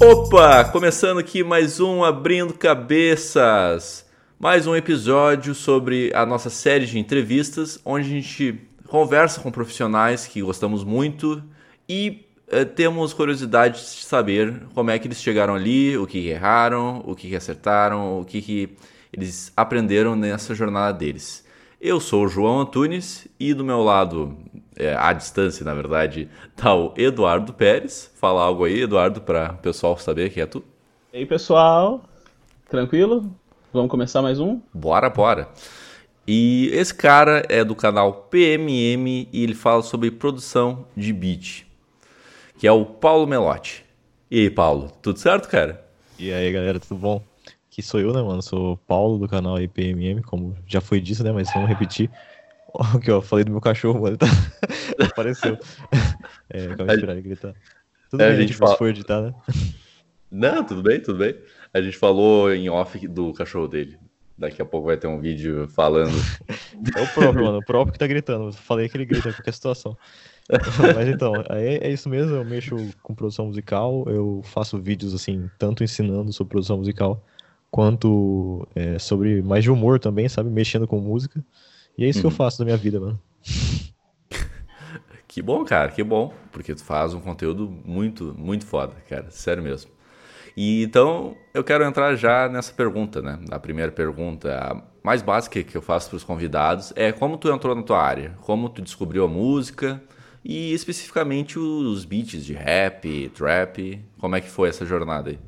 Opa, começando aqui mais um Abrindo Cabeças. Mais um episódio sobre a nossa série de entrevistas, onde a gente conversa com profissionais que gostamos muito e eh, temos curiosidade de saber como é que eles chegaram ali, o que erraram, o que acertaram, o que, que eles aprenderam nessa jornada deles. Eu sou o João Antunes e do meu lado, é, à distância, na verdade, tá o Eduardo Pérez. Fala algo aí, Eduardo, para o pessoal saber que é tu. E aí, pessoal? Tranquilo? Vamos começar mais um? Bora, bora. E esse cara é do canal PMM e ele fala sobre produção de beat, que é o Paulo Melotti. E aí, Paulo, tudo certo, cara? E aí, galera, tudo bom? Aqui sou eu, né, mano? Sou Paulo do canal IPMM, como já foi dito, né? Mas vamos repetir o que eu falei do meu cachorro, mano. Tá... Apareceu. É, calma aí, ele gritar. Tudo é, bem, a gente fala... for editar, né? Não, tudo bem, tudo bem. A gente falou em off do cachorro dele. Daqui a pouco vai ter um vídeo falando. É o próprio, mano. O próprio que tá gritando. falei que ele grita em qualquer situação. Mas então, é, é isso mesmo. Eu mexo com produção musical. Eu faço vídeos, assim, tanto ensinando sobre produção musical quanto é, sobre mais de humor também, sabe? Mexendo com música. E é isso que eu uhum. faço da minha vida, mano. que bom, cara, que bom. Porque tu faz um conteúdo muito, muito foda, cara. Sério mesmo. E então eu quero entrar já nessa pergunta, né? A primeira pergunta, a mais básica que eu faço para os convidados é como tu entrou na tua área, como tu descobriu a música e especificamente os beats de rap, trap, como é que foi essa jornada aí?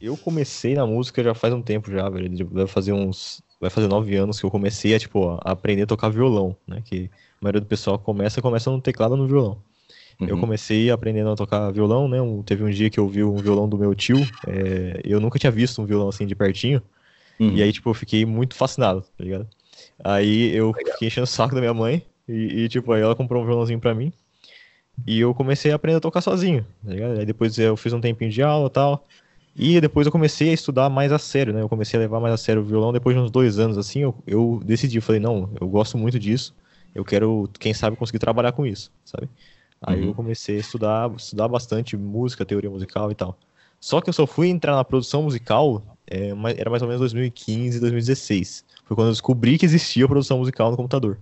Eu comecei na música já faz um tempo já, velho. Deve fazer uns. Vai fazer nove anos que eu comecei a, tipo, a aprender a tocar violão, né? Que a maioria do pessoal começa, começa no teclado no violão. Uhum. Eu comecei aprendendo a tocar violão, né? Um, teve um dia que eu vi um violão do meu tio. É, eu nunca tinha visto um violão assim de pertinho. Uhum. E aí, tipo, eu fiquei muito fascinado, tá ligado? Aí eu Legal. fiquei enchendo o saco da minha mãe. E, e, tipo, aí ela comprou um violãozinho pra mim. E eu comecei a aprender a tocar sozinho, tá ligado? Aí depois eu fiz um tempinho de aula e tal. E depois eu comecei a estudar mais a sério, né? Eu comecei a levar mais a sério o violão. Depois de uns dois anos, assim, eu, eu decidi, falei, não, eu gosto muito disso. Eu quero, quem sabe, conseguir trabalhar com isso, sabe? Aí uhum. eu comecei a estudar, estudar bastante música, teoria musical e tal. Só que eu só fui entrar na produção musical, é, era mais ou menos 2015, 2016. Foi quando eu descobri que existia produção musical no computador.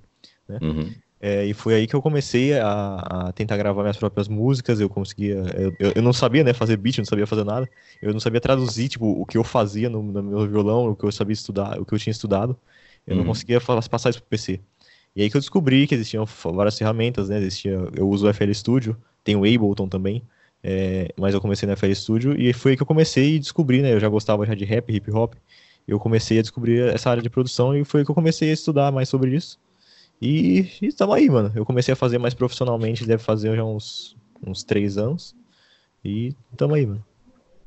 Né? Uhum. É, e foi aí que eu comecei a, a, tentar gravar minhas próprias músicas. Eu conseguia. Eu, eu, não sabia né, fazer beat, não sabia fazer nada. Eu não sabia traduzir tipo, o que eu fazia no, no meu violão, o que eu sabia estudar, o que eu tinha estudado. Eu uhum. não conseguia passar isso pro PC. E aí que eu descobri que existiam várias ferramentas, né? Existia, eu uso o FL Studio, tem o Ableton também. É, mas eu comecei no FL Studio e foi aí que eu comecei a descobrir, né? Eu já gostava já de rap, hip hop. Eu comecei a descobrir essa área de produção e foi aí que eu comecei a estudar mais sobre isso. E estamos aí, mano. Eu comecei a fazer mais profissionalmente, deve fazer já uns, uns três anos. E estamos aí, mano.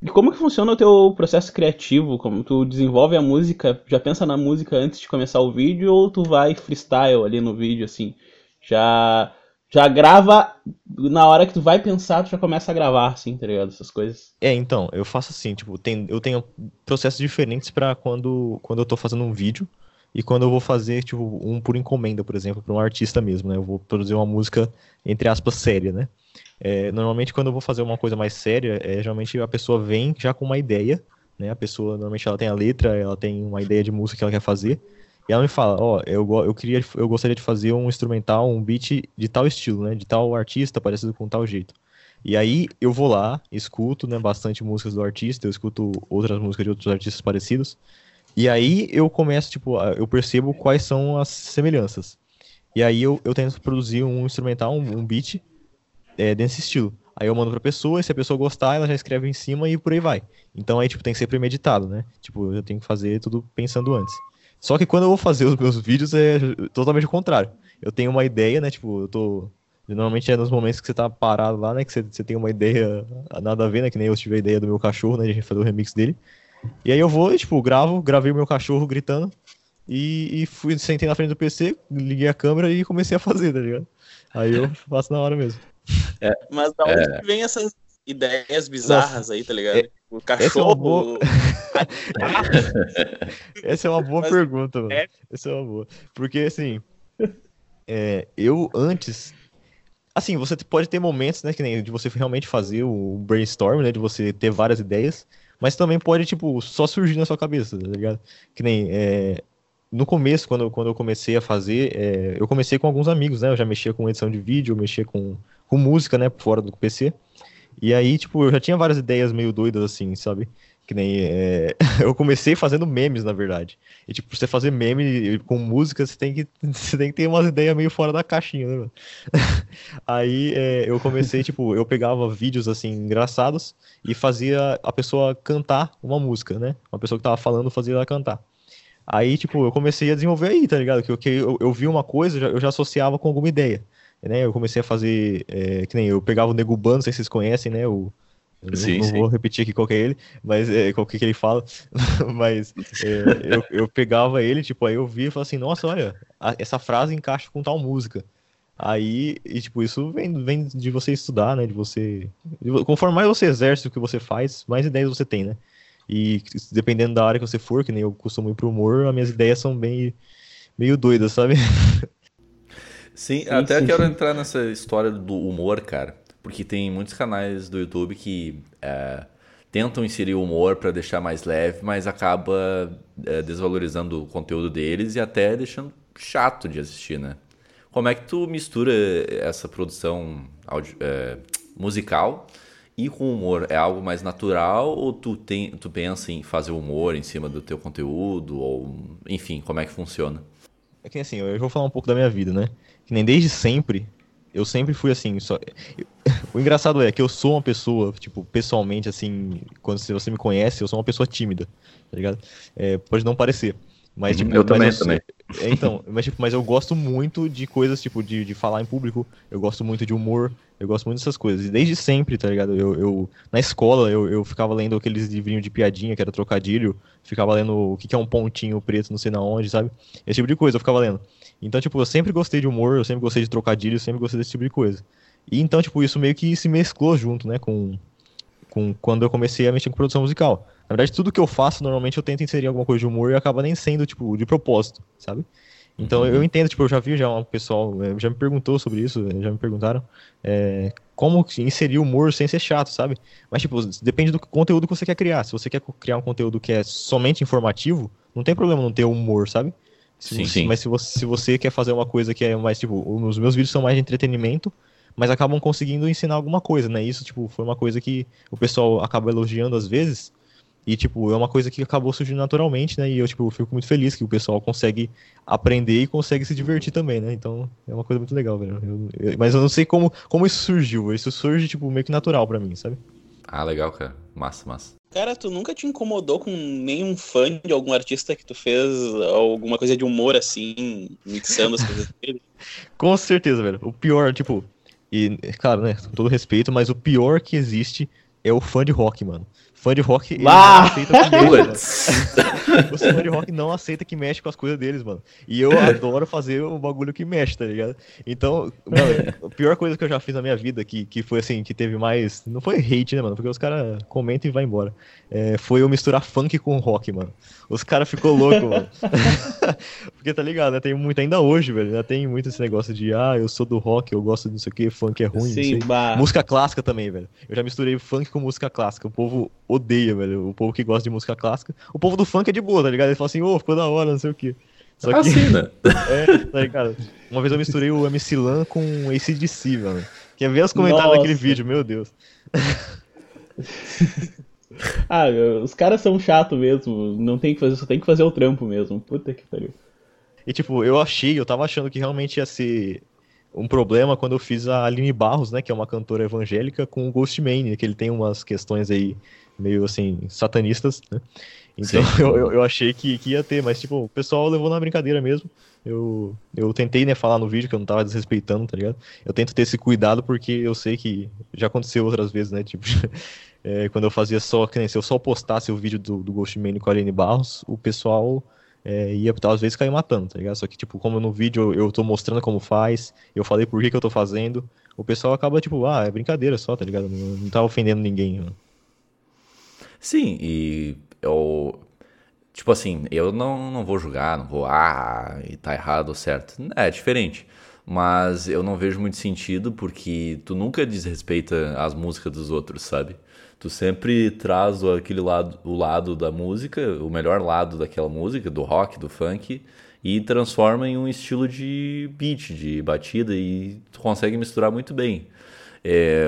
E como que funciona o teu processo criativo? Como tu desenvolve a música, já pensa na música antes de começar o vídeo ou tu vai freestyle ali no vídeo assim? Já já grava na hora que tu vai pensar, tu já começa a gravar assim, tá ligado? Essas coisas. É, então, eu faço assim, tipo, tem, eu tenho processos diferentes para quando quando eu tô fazendo um vídeo e quando eu vou fazer, tipo, um por encomenda, por exemplo, para um artista mesmo, né? Eu vou produzir uma música, entre aspas, séria, né? É, normalmente, quando eu vou fazer uma coisa mais séria, é, geralmente a pessoa vem já com uma ideia, né? A pessoa, normalmente, ela tem a letra, ela tem uma ideia de música que ela quer fazer, e ela me fala, ó, oh, eu, eu queria, eu gostaria de fazer um instrumental, um beat de tal estilo, né? De tal artista, parecido com tal jeito. E aí eu vou lá, escuto, né, bastante músicas do artista, eu escuto outras músicas de outros artistas parecidos, e aí eu começo, tipo, eu percebo quais são as semelhanças. E aí eu, eu tento produzir um instrumental, um, um beat é, desse estilo. Aí eu mando pra pessoa, e se a pessoa gostar, ela já escreve em cima e por aí vai. Então aí, tipo, tem que ser premeditado, né? Tipo, eu tenho que fazer tudo pensando antes. Só que quando eu vou fazer os meus vídeos é totalmente o contrário. Eu tenho uma ideia, né? Tipo, eu tô. Normalmente é nos momentos que você tá parado lá, né? Que você, você tem uma ideia nada a ver, né? Que nem eu tive a ideia do meu cachorro, né? De a gente fazer o remix dele. E aí eu vou, tipo, gravo, gravei o meu cachorro gritando e, e fui, sentei na frente do PC, liguei a câmera e comecei a fazer, tá ligado? Aí eu faço na hora mesmo. É, Mas da onde é... vem essas ideias bizarras Nossa, aí, tá ligado? É, o cachorro. Essa é uma boa, essa é uma boa Mas, pergunta, mano. É... Essa é uma boa. Porque, assim, é, eu antes. Assim, você pode ter momentos, né, que nem de você realmente fazer o brainstorm, né, de você ter várias ideias, mas também pode, tipo, só surgir na sua cabeça, tá ligado? Que nem, é, no começo, quando, quando eu comecei a fazer, é, eu comecei com alguns amigos, né, eu já mexia com edição de vídeo, eu mexia com, com música, né, fora do PC, e aí, tipo, eu já tinha várias ideias meio doidas, assim, sabe? Que nem. É... eu comecei fazendo memes, na verdade. E, tipo, você fazer meme com música, você tem que, você tem que ter umas ideias meio fora da caixinha, né, mano? Aí é, eu comecei, tipo, eu pegava vídeos, assim, engraçados e fazia a pessoa cantar uma música, né? Uma pessoa que tava falando fazia ela cantar. Aí, tipo, eu comecei a desenvolver aí, tá ligado? Que, que eu, eu vi uma coisa, eu já associava com alguma ideia né? Eu comecei a fazer, é, que nem eu pegava o Nego Ban, não sei se vocês conhecem, né? O, sim, não, sim. vou repetir aqui qual que é ele, mas é, qual que, que ele fala, mas é, eu, eu pegava ele, tipo, aí eu via e falava assim, nossa, olha, a, essa frase encaixa com tal música. Aí, e tipo, isso vem, vem de você estudar, né? De você. De, conforme mais você exerce o que você faz, mais ideias você tem, né? E dependendo da área que você for, que nem eu costumo ir pro humor, as minhas ideias são bem meio doidas, sabe? Sim, sim até sim, quero sim. entrar nessa história do humor, cara. Porque tem muitos canais do YouTube que é, tentam inserir humor para deixar mais leve, mas acaba é, desvalorizando o conteúdo deles e até deixando chato de assistir, né? Como é que tu mistura essa produção audio, é, musical e com humor? É algo mais natural ou tu, tem, tu pensa em fazer humor em cima do teu conteúdo? Ou, enfim, como é que funciona? É que assim, eu vou falar um pouco da minha vida, né? que nem desde sempre, eu sempre fui assim, só... o engraçado é que eu sou uma pessoa, tipo, pessoalmente, assim, quando você me conhece, eu sou uma pessoa tímida, tá ligado? É, pode não parecer. Mas, uhum, tipo, eu também, eu, também. É, então, mas, tipo, mas eu gosto muito de coisas, tipo, de, de falar em público, eu gosto muito de humor, eu gosto muito dessas coisas. E desde sempre, tá ligado? Eu, eu na escola, eu, eu ficava lendo aqueles livrinhos de piadinha, que era trocadilho, ficava lendo o que, que é um pontinho preto, não sei na onde, sabe? Esse tipo de coisa eu ficava lendo. Então, tipo, eu sempre gostei de humor, eu sempre gostei de trocadilho, eu sempre gostei desse tipo de coisa. E então, tipo, isso meio que se mesclou junto, né, com, com quando eu comecei a mexer com produção musical. Na verdade, tudo que eu faço, normalmente eu tento inserir alguma coisa de humor e acaba nem sendo, tipo, de propósito, sabe? Então uhum. eu entendo, tipo, eu já vi já um pessoal, é, já me perguntou sobre isso, é, já me perguntaram é, como inserir humor sem ser chato, sabe? Mas, tipo, depende do conteúdo que você quer criar. Se você quer criar um conteúdo que é somente informativo, não tem problema não ter humor, sabe? Sim, sim. Mas se você, se você quer fazer uma coisa que é mais, tipo, os meus vídeos são mais de entretenimento, mas acabam conseguindo ensinar alguma coisa, né? Isso, tipo, foi uma coisa que o pessoal acaba elogiando às vezes, e, tipo, é uma coisa que acabou surgindo naturalmente, né? E eu, tipo, fico muito feliz que o pessoal consegue aprender e consegue se divertir também, né? Então, é uma coisa muito legal, velho. Eu, eu, mas eu não sei como, como isso surgiu. Isso surge, tipo, meio que natural para mim, sabe? Ah, legal, cara. Massa, massa. Cara, tu nunca te incomodou com nenhum fã de algum artista que tu fez alguma coisa de humor assim, mixando as coisas dele? com certeza, velho. O pior, tipo, e claro, né, com todo respeito, mas o pior que existe é o fã de rock, mano fã de rock ele não aceita que mexe, Os fã de rock não aceita que mexe com as coisas deles, mano. E eu adoro fazer o bagulho que mexe, tá ligado? Então, mano, a pior coisa que eu já fiz na minha vida, que, que foi assim, que teve mais. Não foi hate, né, mano? Porque os caras comentam e vai embora. É, foi eu misturar funk com rock, mano. Os caras ficou louco, mano. Porque tá ligado, né? Tem muito, ainda hoje, velho. Né? Tem muito esse negócio de, ah, eu sou do rock, eu gosto disso aqui, funk é ruim. Sim, música clássica também, velho. Eu já misturei funk com música clássica. O povo odeia, velho. O povo que gosta de música clássica. O povo do funk é de boa, tá ligado? Ele fala assim, ô, oh, ficou da hora, não sei o quê. Só que. Né? é, tá ligado? Uma vez eu misturei o MC Lan com o ACDC, mano. Quer ver os comentários Nossa. daquele vídeo, meu Deus. ah, os caras são chatos mesmo. Não tem que fazer, só tem que fazer o trampo mesmo. Puta que pariu. E tipo, eu achei, eu tava achando que realmente ia ser um problema quando eu fiz a Aline Barros, né, que é uma cantora evangélica, com o Ghostman, que ele tem umas questões aí meio assim, satanistas, né? Então eu, eu achei que, que ia ter, mas tipo, o pessoal levou na brincadeira mesmo. Eu, eu tentei, né, falar no vídeo que eu não tava desrespeitando, tá ligado? Eu tento ter esse cuidado porque eu sei que já aconteceu outras vezes, né? Tipo, é, quando eu fazia só, que nem se eu só postasse o vídeo do, do Ghostman com a Aline Barros, o pessoal é, ia às vezes cair matando, tá ligado? Só que, tipo, como no vídeo eu, tô mostrando como faz, eu falei por que, que eu tô fazendo, o pessoal acaba, tipo, ah, é brincadeira só, tá ligado? Não, não tá ofendendo ninguém. Mano. Sim, e eu. Tipo assim, eu não, não vou julgar, não vou, ah, e tá errado ou certo. É diferente. Mas eu não vejo muito sentido porque tu nunca desrespeita as músicas dos outros, sabe? Tu sempre traz aquele lado, o lado da música, o melhor lado daquela música, do rock, do funk, e transforma em um estilo de beat, de batida, e tu consegue misturar muito bem. É,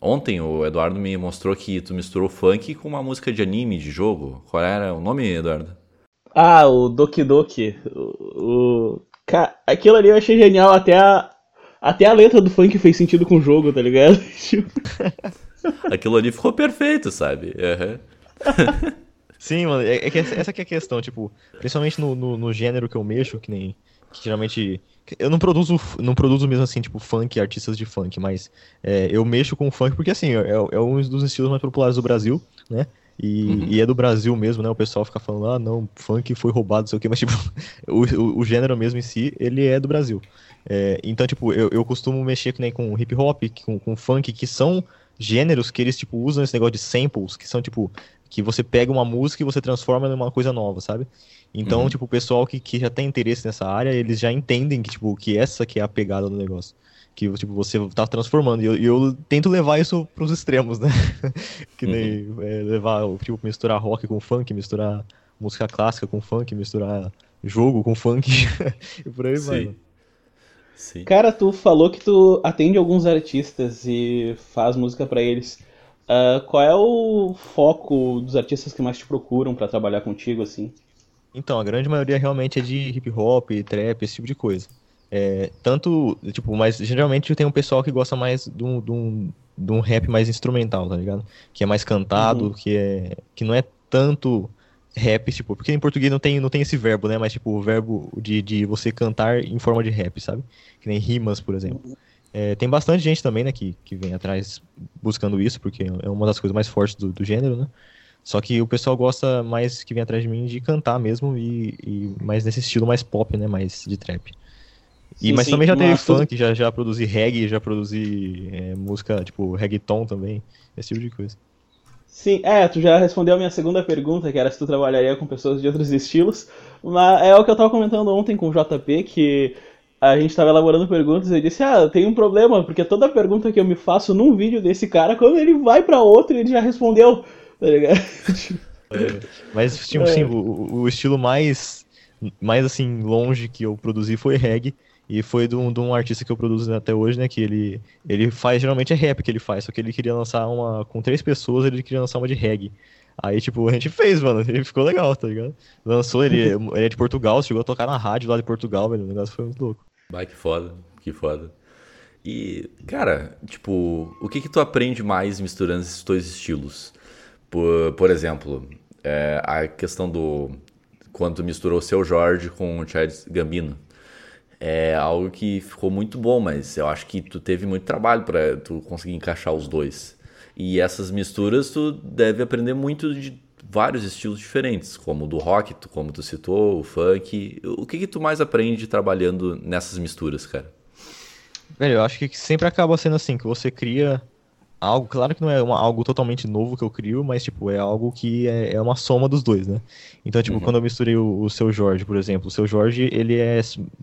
ontem o Eduardo me mostrou que tu misturou funk com uma música de anime, de jogo. Qual era o nome, Eduardo? Ah, o Doki Doki. O, o... Aquilo ali eu achei genial, até a, até a letra do funk fez sentido com o jogo, tá ligado? Aquilo ali ficou perfeito, sabe? Uhum. Sim, mano, é, é que essa que é a questão, tipo, principalmente no, no, no, gênero que eu mexo, que nem. Que geralmente. Eu não produzo, não produzo mesmo assim, tipo, funk, artistas de funk, mas é, eu mexo com funk porque, assim, é, é um dos estilos mais populares do Brasil, né? E, uhum. e, é do Brasil mesmo, né? O pessoal fica falando, ah, não, funk foi roubado, não sei o quê, mas, tipo, o, o, o, gênero mesmo em si, ele é do Brasil. É, então, tipo, eu, eu costumo mexer que nem com hip hop, com, com funk, que são gêneros que eles, tipo, usam esse negócio de samples, que são, tipo, que você pega uma música e você transforma numa coisa nova, sabe? Então, uhum. tipo, o pessoal que, que já tem interesse nessa área, eles já entendem que, tipo, que essa que é a pegada do negócio. Que, tipo, você tá transformando. E eu, eu tento levar isso pros extremos, né? que nem uhum. é, levar, tipo, misturar rock com funk, misturar música clássica com funk, misturar jogo com funk e por aí Sim. vai. Sim. Cara, tu falou que tu atende alguns artistas e faz música para eles. Uh, qual é o foco dos artistas que mais te procuram para trabalhar contigo, assim? Então, a grande maioria realmente é de hip hop, trap, esse tipo de coisa. É, tanto, tipo, mas geralmente tem um pessoal que gosta mais de um, de um, de um rap mais instrumental, tá ligado? Que é mais cantado, uhum. que, é, que não é tanto rap, tipo, porque em português não tem, não tem esse verbo, né? Mas, tipo, o verbo de, de você cantar em forma de rap, sabe? Que nem rimas, por exemplo. É, tem bastante gente também, né, que, que vem atrás buscando isso, porque é uma das coisas mais fortes do, do gênero, né? Só que o pessoal gosta mais que vem atrás de mim de cantar mesmo e, e mais nesse estilo mais pop, né? Mais de trap. E, sim, mas sim, também já teve funk, já, já produzi reggae, já produzi é, música tipo reggaeton também, esse tipo de coisa. Sim, é, tu já respondeu a minha segunda pergunta, que era se tu trabalharia com pessoas de outros estilos, mas é o que eu tava comentando ontem com o JP, que a gente tava elaborando perguntas e eu disse, ah, tem um problema, porque toda pergunta que eu me faço num vídeo desse cara, quando ele vai para outro, ele já respondeu, tá ligado? É, mas, tipo, é. assim, o, o estilo mais, mais, assim, longe que eu produzi foi reggae, e foi de um, de um, artista que eu produzo até hoje, né? Que ele, ele faz, geralmente é rap que ele faz, só que ele queria lançar uma. Com três pessoas, ele queria lançar uma de reggae. Aí, tipo, a gente fez, mano. Ele ficou legal, tá ligado? Lançou, ele, ele é de Portugal, chegou a tocar na rádio lá de Portugal, velho. O negócio foi muito louco. Vai, que foda, que foda. E, cara, tipo, o que que tu aprende mais misturando esses dois estilos? Por, por exemplo, é, a questão do. Quando tu misturou o seu Jorge com o Chad Gambino é algo que ficou muito bom, mas eu acho que tu teve muito trabalho para tu conseguir encaixar os dois. E essas misturas tu deve aprender muito de vários estilos diferentes, como o do rock, como tu citou, o funk. O que que tu mais aprende trabalhando nessas misturas, cara? Velho, eu acho que sempre acaba sendo assim, que você cria algo, claro que não é uma, algo totalmente novo que eu crio, mas, tipo, é algo que é, é uma soma dos dois, né? Então, tipo, uhum. quando eu misturei o, o Seu Jorge, por exemplo, o Seu Jorge, ele é,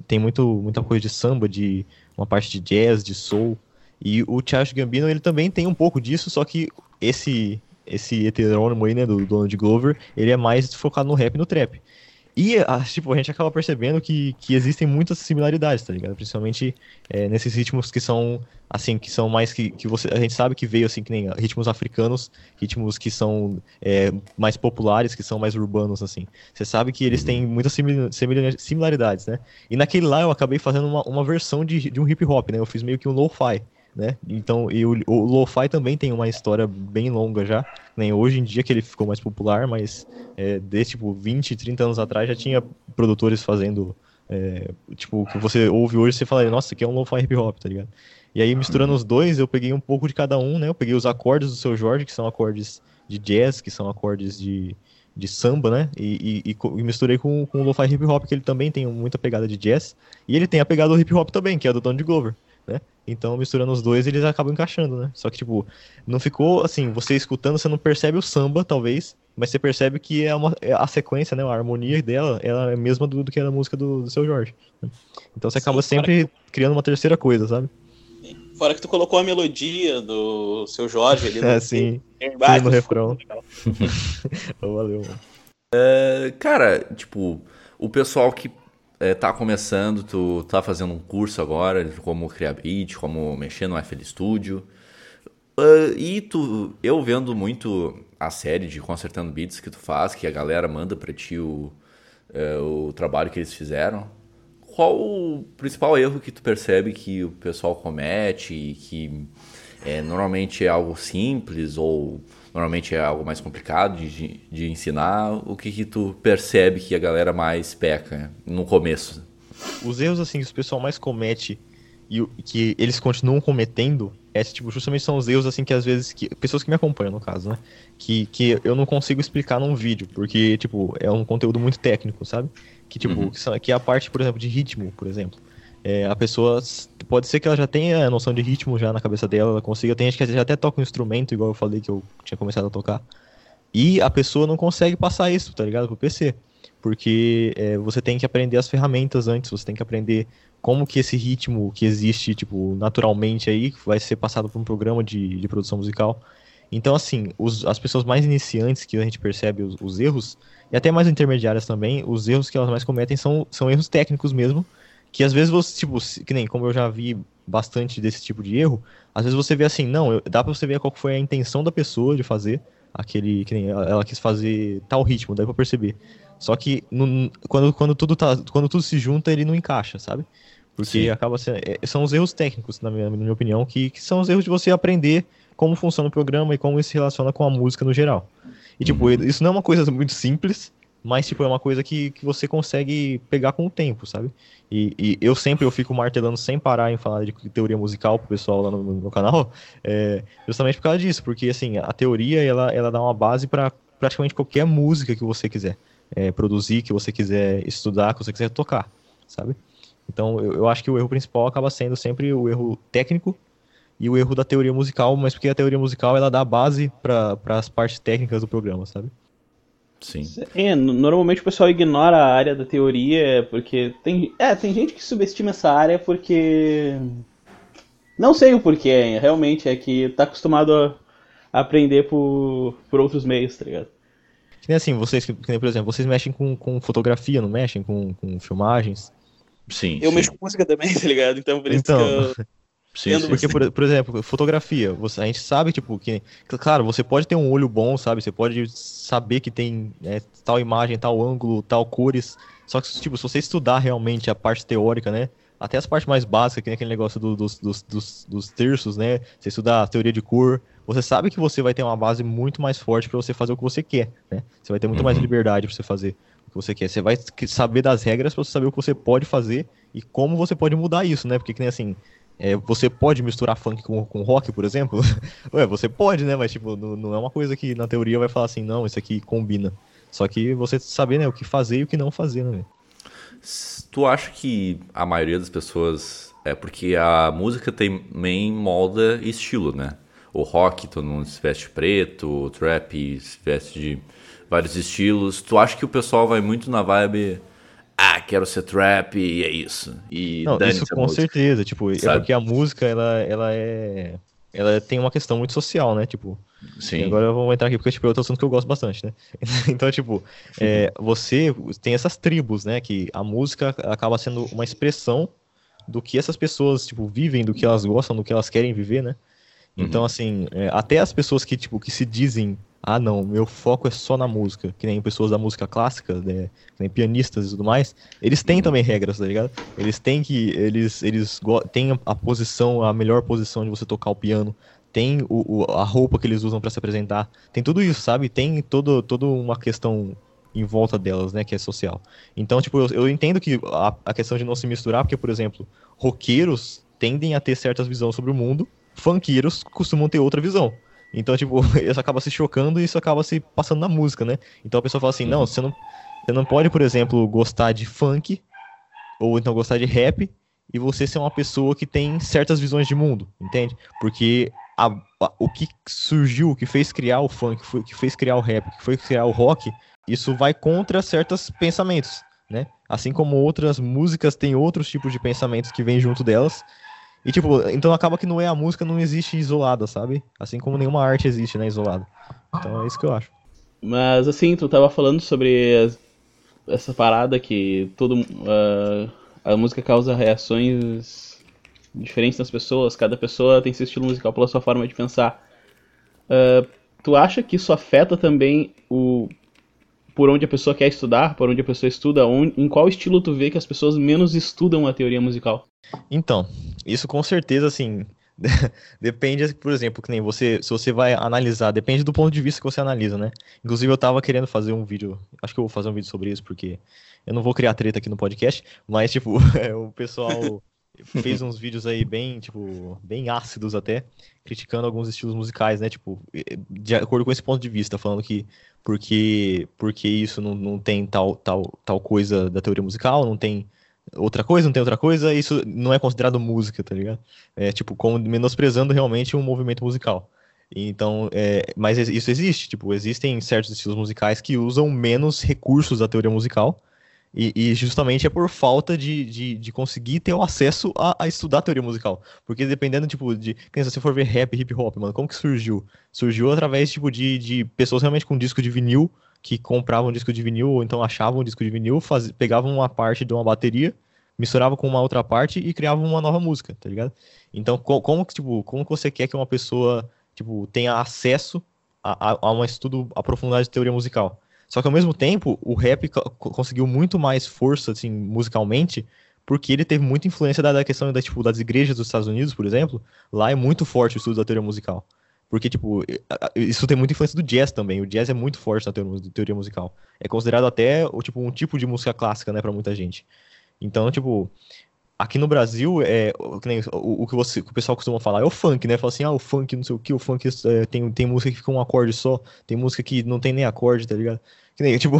tem muito, muita coisa de samba, de uma parte de jazz, de soul, e o Charles Gambino, ele também tem um pouco disso, só que esse esse heterônimo aí, né, do Donald Glover, ele é mais focado no rap e no trap. E, a, tipo, a gente acaba percebendo que, que existem muitas similaridades, tá ligado? Principalmente é, nesses ritmos que são, assim, que são mais que, que você... A gente sabe que veio, assim, que nem ritmos africanos, ritmos que são é, mais populares, que são mais urbanos, assim. Você sabe que eles têm muitas similaridades, né? E naquele lá eu acabei fazendo uma, uma versão de, de um hip hop, né? Eu fiz meio que um lo-fi né? Então, e o, o lo-fi também tem uma história bem longa já, nem hoje em dia que ele ficou mais popular, mas é, desde tipo 20, 30 anos atrás já tinha produtores fazendo é, tipo, o que você ouve hoje, você fala, nossa, isso aqui é um lo-fi hip hop, tá ligado? E aí, misturando os dois, eu peguei um pouco de cada um, né? Eu peguei os acordes do seu Jorge, que são acordes de jazz, que são acordes de, de samba, né? E, e, e misturei com, com o lo-fi hip hop, que ele também tem muita pegada de jazz. E ele tem a pegada do hip hop também, que é do Don Glover. Né? Então, misturando os dois, eles acabam encaixando, né? Só que, tipo, não ficou assim, você escutando, você não percebe o samba, talvez, mas você percebe que é uma, é a sequência, né? A harmonia dela, ela é a mesma do, do que a música do, do seu Jorge. Né? Então você acaba Sim, sempre criando uma terceira coisa, sabe? Fora que tu colocou a melodia do seu Jorge ali. é, sim. Embaixo, no refrão. Valeu, mano. É, cara, tipo, o pessoal que é, tá começando, tu tá fazendo um curso agora, como criar beat, como mexer no FL Studio. Uh, e tu, eu vendo muito a série de Consertando Beats que tu faz, que a galera manda pra ti o, uh, o trabalho que eles fizeram. Qual o principal erro que tu percebe que o pessoal comete e que é, normalmente é algo simples ou normalmente é algo mais complicado de, de ensinar, o que, que tu percebe que a galera mais peca no começo? Os erros assim que o pessoal mais comete e que eles continuam cometendo é tipo justamente são os erros assim que às vezes que pessoas que me acompanham no caso, né, que que eu não consigo explicar num vídeo, porque tipo é um conteúdo muito técnico, sabe? Que tipo uhum. que, que é a parte, por exemplo, de ritmo, por exemplo. É, a pessoa pode ser que ela já tenha a noção de ritmo já na cabeça dela, ela consiga, tem gente que já até toca um instrumento, igual eu falei que eu tinha começado a tocar. E a pessoa não consegue passar isso, tá ligado? Pro PC. Porque é, você tem que aprender as ferramentas antes, você tem que aprender como que esse ritmo que existe, tipo, naturalmente aí, vai ser passado por um programa de, de produção musical. Então, assim, os, as pessoas mais iniciantes que a gente percebe os, os, erros, e até mais intermediárias também, os erros que elas mais cometem são, são erros técnicos mesmo, que às vezes você, tipo, que nem como eu já vi bastante desse tipo de erro, às vezes você vê assim, não, eu, dá pra você ver qual foi a intenção da pessoa de fazer aquele, que nem ela, ela quis fazer tal ritmo, dá pra perceber. Só que no, quando, quando, tudo tá, quando tudo se junta, ele não encaixa, sabe? Porque Sim. acaba sendo, é, são os erros técnicos, na minha, na minha opinião, que, que, são os erros de você aprender como funciona o programa e como isso se relaciona com a música no geral. E, tipo, uhum. isso não é uma coisa muito simples, mas, tipo, é uma coisa que, que você consegue pegar com o tempo, sabe? E, e, eu sempre eu fico martelando sem parar em falar de teoria musical pro pessoal lá no, no canal, é, justamente por causa disso, porque, assim, a teoria, ela, ela dá uma base para praticamente qualquer música que você quiser é, produzir, que você quiser estudar, que você quiser tocar, sabe? Então, eu, eu acho que o erro principal acaba sendo sempre o erro técnico e o erro da teoria musical, mas porque a teoria musical, ela dá base para as partes técnicas do programa, sabe? Sim. É, normalmente o pessoal ignora a área da teoria porque tem, é, tem gente que subestima essa área porque não sei o porquê, realmente é que tá acostumado a aprender por, por outros meios, tá ligado? Que nem assim, vocês, que nem, por exemplo, vocês mexem com, com fotografia, não mexem com, com filmagens? Sim. Eu sim. mexo com música também, tá ligado? Então por isso então... que eu Sim, sim. Porque, por, por, exemplo, fotografia, você, a gente sabe, tipo, que. Claro, você pode ter um olho bom, sabe? Você pode saber que tem é, tal imagem, tal ângulo, tal cores. Só que, tipo, se você estudar realmente a parte teórica, né? Até as partes mais básicas, que nem aquele negócio do, dos, dos, dos, dos, terços, né? Você estudar a teoria de cor, você sabe que você vai ter uma base muito mais forte para você fazer o que você quer, né? Você vai ter muito uhum. mais liberdade para você fazer o que você quer. Você vai saber das regras para você saber o que você pode fazer e como você pode mudar isso, né? Porque, que nem assim, é, você pode misturar funk com, com rock, por exemplo? Ué, você pode, né? Mas, tipo, não, não, é uma coisa que na teoria vai falar assim, não, isso aqui combina. Só que você saber, né, o que fazer e o que não fazer, né? Tu acha que a maioria das pessoas. É porque a música também molda estilo, né? O rock, todo mundo se veste preto, o trap se veste de vários estilos. Tu acha que o pessoal vai muito na vibe ah, quero ser trap e é isso. E Não, isso com música, certeza, tipo, é sabe? é porque a música, ela, ela é... Ela tem uma questão muito social, né, tipo... Sim. agora eu vou entrar aqui porque, tipo, é outro assunto que eu gosto bastante, né? então, tipo, é, você tem essas tribos, né, que a música acaba sendo uma expressão do que essas pessoas, tipo, vivem, do que elas gostam, do que elas querem viver, né? Então, uhum. assim, é, até as pessoas que, tipo, que se dizem ah, não, meu foco é só na música, que nem pessoas da música clássica, né, que nem pianistas e tudo mais, eles têm também regras, tá ligado? Eles têm que, eles, eles têm a posição, a melhor posição de você tocar o piano, tem o, o a roupa que eles usam para se apresentar, tem tudo isso, sabe? Tem todo, toda uma questão em volta delas, né, que é social. Então, tipo, eu, eu entendo que a, a questão de não se misturar, porque, por exemplo, roqueiros tendem a ter certas visões sobre o mundo, funkeiros costumam ter outra visão. Então, tipo, isso acaba se chocando e isso acaba se passando na música, né? Então a pessoa fala assim, não, uhum. você não, você não pode, por exemplo, gostar de funk, ou então gostar de rap, e você ser uma pessoa que tem certas visões de mundo, entende? Porque a, a, o que surgiu, o que fez criar o funk, o que fez criar o rap, o que fez criar o rock, isso vai contra certos pensamentos, né? Assim como outras músicas têm outros tipos de pensamentos que vêm junto delas. E tipo, então acaba que não é a música não existe isolada, sabe? Assim como nenhuma arte existe, né, isolada. Então é isso que eu acho. Mas assim, tu tava falando sobre as, essa parada que todo uh, a música causa reações diferentes nas pessoas, cada pessoa tem seu estilo musical pela sua forma de pensar. Uh, tu acha que isso afeta também o por onde a pessoa quer estudar, por onde a pessoa estuda, onde, em qual estilo tu vê que as pessoas menos estudam a teoria musical? Então, isso com certeza, assim, depende, por exemplo, que nem você, se você vai analisar, depende do ponto de vista que você analisa, né? Inclusive eu tava querendo fazer um vídeo, acho que eu vou fazer um vídeo sobre isso, porque eu não vou criar treta aqui no podcast, mas, tipo, o pessoal fez uns vídeos aí bem, tipo, bem ácidos até, criticando alguns estilos musicais, né? Tipo, de acordo com esse ponto de vista, falando que porque, porque isso não, não tem tal, tal, tal coisa da teoria musical, não tem outra coisa, não tem outra coisa, isso não é considerado música, tá ligado? É tipo, como menosprezando realmente um movimento musical. Então, é, mas isso existe, tipo, existem certos estilos musicais que usam menos recursos da teoria musical, e, e, justamente é por falta de, de, de conseguir ter o acesso a, a, estudar teoria musical. Porque dependendo, tipo, de. Se você for ver rap, hip hop, mano, como que surgiu? Surgiu através, tipo, de, de pessoas realmente com disco de vinil, que compravam disco de vinil, ou então achavam um disco de vinil, faz, pegavam uma parte de uma bateria, misturavam com uma outra parte e criavam uma nova música, tá ligado? Então, co como que, tipo, como que você quer que uma pessoa, tipo, tenha acesso a, a, a um estudo aprofundado de teoria musical? Só que ao mesmo tempo, o rap conseguiu muito mais força, assim, musicalmente, porque ele teve muita influência da, da questão da, tipo, das igrejas dos Estados Unidos, por exemplo. Lá é muito forte o estudo da teoria musical. Porque, tipo, isso tem muita influência do jazz também. O jazz é muito forte na teoria musical. É considerado até tipo, um tipo de música clássica, né, pra muita gente. Então, tipo, aqui no Brasil, é, o, o, que você, o, pessoal costuma falar é o funk, né? Fala assim, ah, o funk, não sei o que, o funk é, tem, tem música que fica um acorde só, tem música que não tem nem acorde, tá ligado? Que nem, tipo,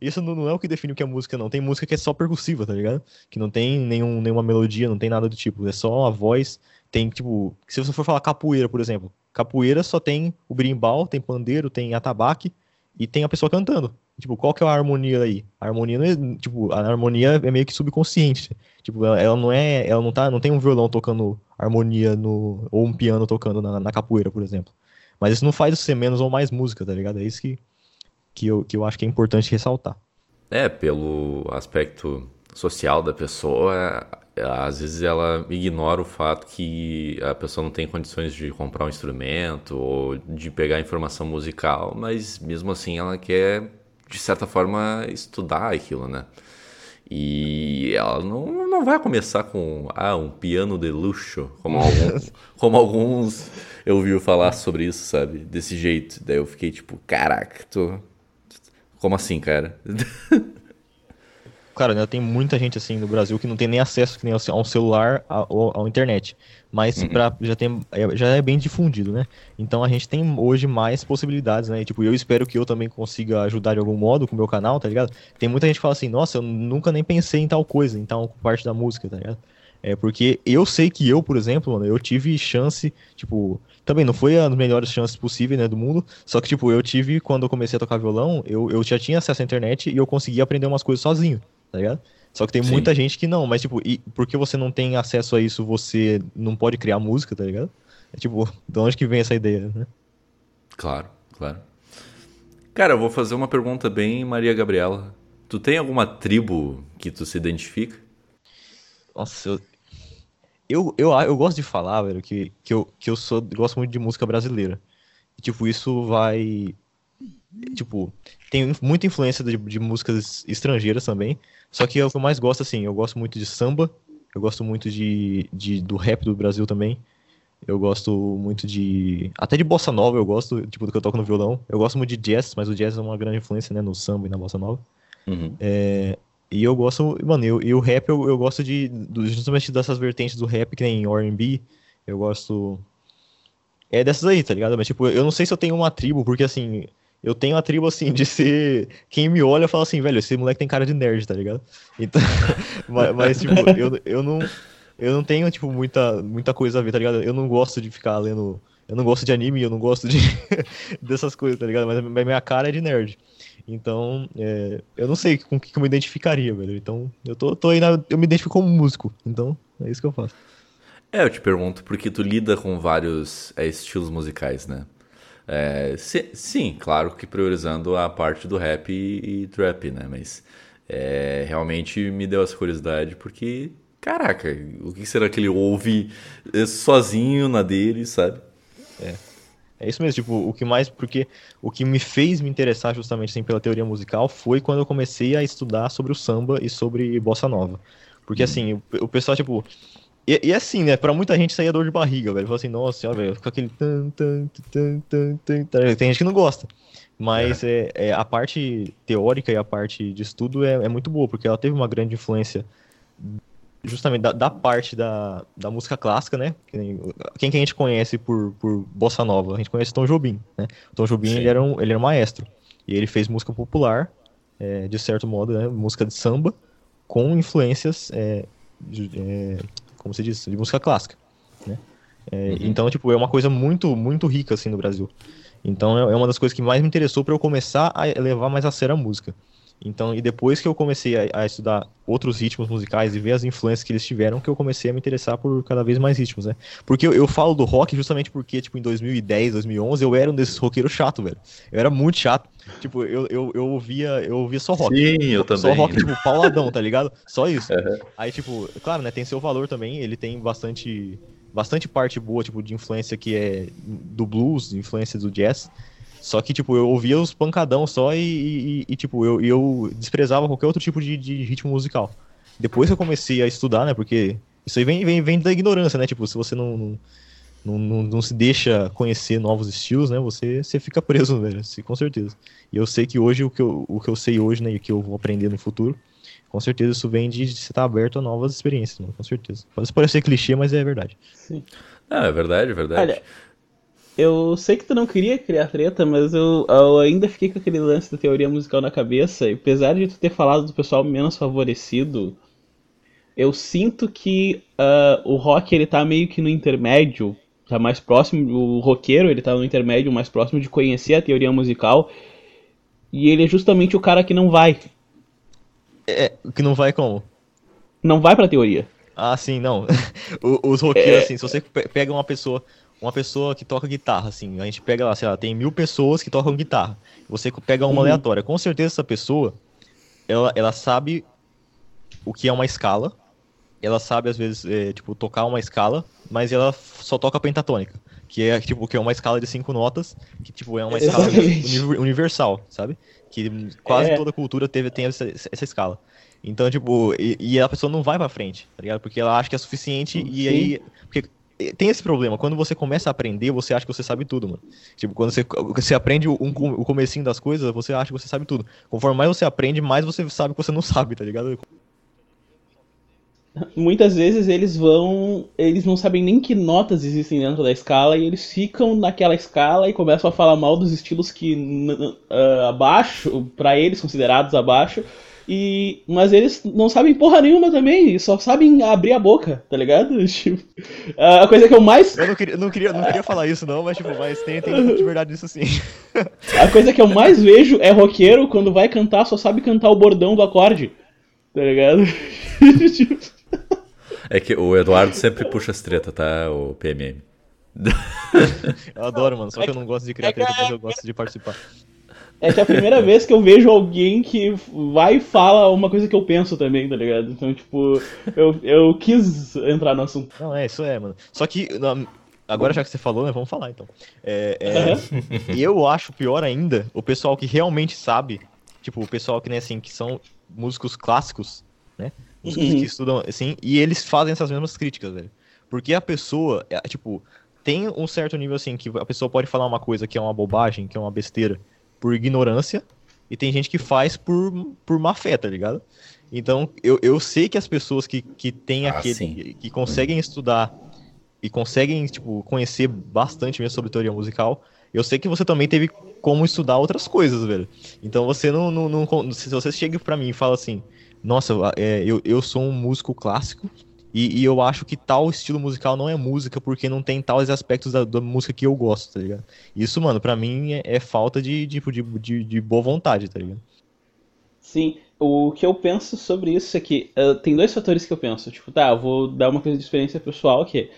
isso não, não é o que define o que é música, não. Tem música que é só percussiva, tá ligado? Que não tem nenhum, nenhuma melodia, não tem nada do tipo. É só a voz. Tem, tipo, se você for falar capoeira, por exemplo, capoeira só tem o brimbal, tem pandeiro, tem atabaque e tem a pessoa cantando. Tipo, qual que é a harmonia aí? A harmonia não é, tipo, a harmonia é meio que subconsciente. Tipo, ela, ela, não é, ela não tá, não tem um violão tocando harmonia no ou um piano tocando na, na capoeira, por exemplo. Mas isso não faz ser menos ou mais música, tá ligado? É isso que que eu, que eu acho que é importante ressaltar. É, pelo aspecto social da pessoa, às vezes ela ignora o fato que a pessoa não tem condições de comprar um instrumento ou de pegar informação musical, mas mesmo assim ela quer, de certa forma, estudar aquilo, né? E ela não, não vai começar com ah, um piano de luxo, como alguns, como alguns eu ouvi falar sobre isso, sabe? Desse jeito. Daí eu fiquei tipo, caraca, como assim, cara? Cara, né, tem muita gente assim no Brasil que não tem nem acesso nem a um celular ou à internet. Mas uhum. pra, já, tem, é, já é bem difundido, né? Então a gente tem hoje mais possibilidades, né? E, tipo, eu espero que eu também consiga ajudar de algum modo com o meu canal, tá ligado? Tem muita gente que fala assim, nossa, eu nunca nem pensei em tal coisa, em tal parte da música, tá ligado? É porque eu sei que eu, por exemplo, mano, eu tive chance, tipo, também não foi as melhores chances possíveis, né, do mundo. Só que, tipo, eu tive, quando eu comecei a tocar violão, eu, eu já tinha acesso à internet e eu conseguia aprender umas coisas sozinho, tá ligado? Só que tem Sim. muita gente que não, mas, tipo, e porque você não tem acesso a isso, você não pode criar música, tá ligado? É tipo, de onde que vem essa ideia, né? Claro, claro. Cara, eu vou fazer uma pergunta bem Maria Gabriela. Tu tem alguma tribo que tu se identifica? Nossa, eu, eu, eu, eu gosto de falar, velho, que, que, eu, que eu sou, gosto muito de música brasileira. E, tipo, isso vai. Tipo, tem muita influência de, de músicas estrangeiras também. Só que é o que eu mais gosto, assim, eu gosto muito de samba, eu gosto muito de, de, do rap do Brasil também. Eu gosto muito de. Até de bossa nova eu gosto, tipo, do que eu toco no violão. Eu gosto muito de jazz, mas o jazz é uma grande influência, né, no samba e na bossa nova. Uhum. É, e eu gosto, mano, eu, e o rap eu, eu gosto de, justamente dessas vertentes do rap, que nem R&B, eu gosto... É dessas aí, tá ligado? Mas, tipo, eu não sei se eu tenho uma tribo, porque, assim, eu tenho a tribo, assim, de ser... Quem me olha fala assim, velho, esse moleque tem cara de nerd, tá ligado? Então, mas, mas, tipo, eu, eu não... eu não tenho, tipo, muita, muita coisa a ver, tá ligado? Eu não gosto de ficar lendo. Eu não gosto de anime, eu não gosto de dessas coisas, tá ligado? Mas a minha cara é de nerd. Então, é, eu não sei com o que eu me identificaria, velho. Então, eu tô, tô aí na, Eu me identifico como músico. Então, é isso que eu faço. É, eu te pergunto porque tu lida com vários é, estilos musicais, né? É, se, sim, claro que priorizando a parte do rap e, e trap, né? Mas é, realmente me deu essa curiosidade porque, caraca, o que será que ele ouve é, sozinho na dele, sabe? É. É isso mesmo, tipo, o que mais, porque o que me fez me interessar justamente assim, pela teoria musical foi quando eu comecei a estudar sobre o samba e sobre bossa nova. Porque hum. assim, o, o pessoal, tipo, e, e, assim, né? Pra muita gente isso aí é dor de barriga, velho. Fala assim, nossa, ó, velho, fica aquele. Tan, tan, tan, tan, tan, tan. Tem gente que não gosta. Mas é. É, é. a parte teórica e a parte de estudo é, é, muito boa, porque ela teve uma grande influência justamente da, da, parte da, da música clássica, né? Quem que a gente conhece por, por bossa nova? A gente conhece Tom Jobim, né? Tom Jobim ele era, um, ele era um maestro. E ele fez música popular, é, de certo modo, né? Música de samba, com influências de, é, como se diz, de música clássica, né? É, uhum. Então, tipo, é uma coisa muito, muito rica, assim, no Brasil. Então, é, é uma das coisas que mais me interessou para eu começar a levar mais a sério a música. Então, e depois que eu comecei a, a, estudar outros ritmos musicais e ver as influências que eles tiveram, que eu comecei a me interessar por cada vez mais ritmos, né? Porque eu, eu falo do rock justamente porque, tipo, em 2010, 2011, eu era um desses roqueiros chato, velho. Eu era muito chato. Tipo, eu, eu, eu ouvia eu ouvia só rock. Sim, eu também. Só rock, tipo, pauladão, tá ligado? Só isso. Uhum. Aí, tipo, claro, né, tem seu valor também, ele tem bastante bastante parte boa, tipo, de influência que é do blues, influência do jazz. Só que, tipo, eu ouvia os pancadão só e, e, e tipo, eu, eu desprezava qualquer outro tipo de, de, ritmo musical. Depois que eu comecei a estudar, né, porque isso aí vem, vem, vem da ignorância, né, tipo, se você não, não, não, não se deixa conhecer novos estilos, né, você, você fica preso, velho, né, com certeza. E eu sei que hoje, o que eu, o que eu sei hoje, né, e o que eu vou aprender no futuro, com certeza isso vem de, de você estar aberto a novas experiências, mano, com certeza. Pode parecer clichê, mas é verdade. Sim. Ah, é verdade, é verdade. Olha, eu sei que tu não queria criar treta, mas eu, eu, ainda fiquei com aquele lance da teoria musical na cabeça. E apesar de tu ter falado do pessoal menos favorecido, eu sinto que uh, o rock ele tá meio que no intermédio, tá mais próximo, o roqueiro ele tá no intermédio mais próximo de conhecer a teoria musical. E ele é justamente o cara que não vai. É, que não vai como? Não vai pra teoria. Ah, sim, não. Os roqueiros, é... assim, se você pega uma pessoa uma pessoa que toca guitarra, assim, a gente pega lá, sei lá, tem mil pessoas que tocam guitarra. Você pega uma uhum. aleatória. Com certeza essa pessoa, ela, ela sabe o que é uma escala. Ela sabe, às vezes, é, tipo, tocar uma escala, mas ela só toca pentatônica. Que é, tipo, que é uma escala de cinco notas, que, tipo, é uma escala universal, sabe? Que quase é. toda cultura teve, tem essa, essa escala. Então, tipo, e, e, a pessoa não vai pra frente, tá ligado? Porque ela acha que é suficiente Sim. e aí... Porque tem esse problema. Quando você começa a aprender, você acha que você sabe tudo, mano. Tipo, quando você, você aprende um, o comecinho das coisas, você acha que você sabe tudo. Conforme mais você aprende, mais você sabe que você não sabe, tá ligado? Muitas vezes eles vão. Eles não sabem nem que notas existem dentro da escala e eles ficam naquela escala e começam a falar mal dos estilos que uh, abaixo, para eles considerados abaixo, e, mas eles não sabem porra nenhuma também, só sabem abrir a boca, tá ligado? Tipo, a coisa que eu mais. Eu não queria, não queria, não queria falar isso, não, mas tipo, mas tem, tem de verdade nisso sim. A coisa que eu mais vejo é roqueiro quando vai cantar, só sabe cantar o bordão do acorde. Tá ligado? É que o Eduardo sempre puxa as tretas, tá? O PMM. Eu adoro, mano. Só que eu não gosto de criar treta, mas eu gosto de participar. É que é a primeira vez que eu vejo alguém que vai e fala uma coisa que eu penso também, tá ligado? Então, tipo, eu, eu quis entrar no assunto. Não, é, isso é, mano. Só que, agora já que você falou, né, vamos falar então. É, é, uhum. Eu acho pior ainda o pessoal que realmente sabe, tipo, o pessoal que, né, assim, que são músicos clássicos, né? Músicos uhum. que estudam, assim, e eles fazem essas mesmas críticas, velho. Porque a pessoa, é, tipo, tem um certo nível, assim, que a pessoa pode falar uma coisa que é uma bobagem, que é uma besteira, por ignorância e tem gente que faz por, por má fé, tá ligado? Então, eu, eu sei que as pessoas que, que têm ah, aquele. Que, que conseguem estudar e conseguem, tipo, conhecer bastante mesmo sobre teoria musical, eu sei que você também teve como estudar outras coisas, velho. Então você não. não, não se você chega para mim e fala assim, nossa, é, eu, eu sou um músico clássico E, e, eu acho que tal estilo musical não é música porque não tem tais aspectos da, da música que eu gosto, tá ligado? Isso, mano, para mim é, é, falta de, tipo, de, de, de, boa vontade, tá ligado? Sim, o que eu penso sobre isso é que uh, tem dois fatores que eu penso. Tipo, tá, eu vou dar uma coisa de experiência pessoal que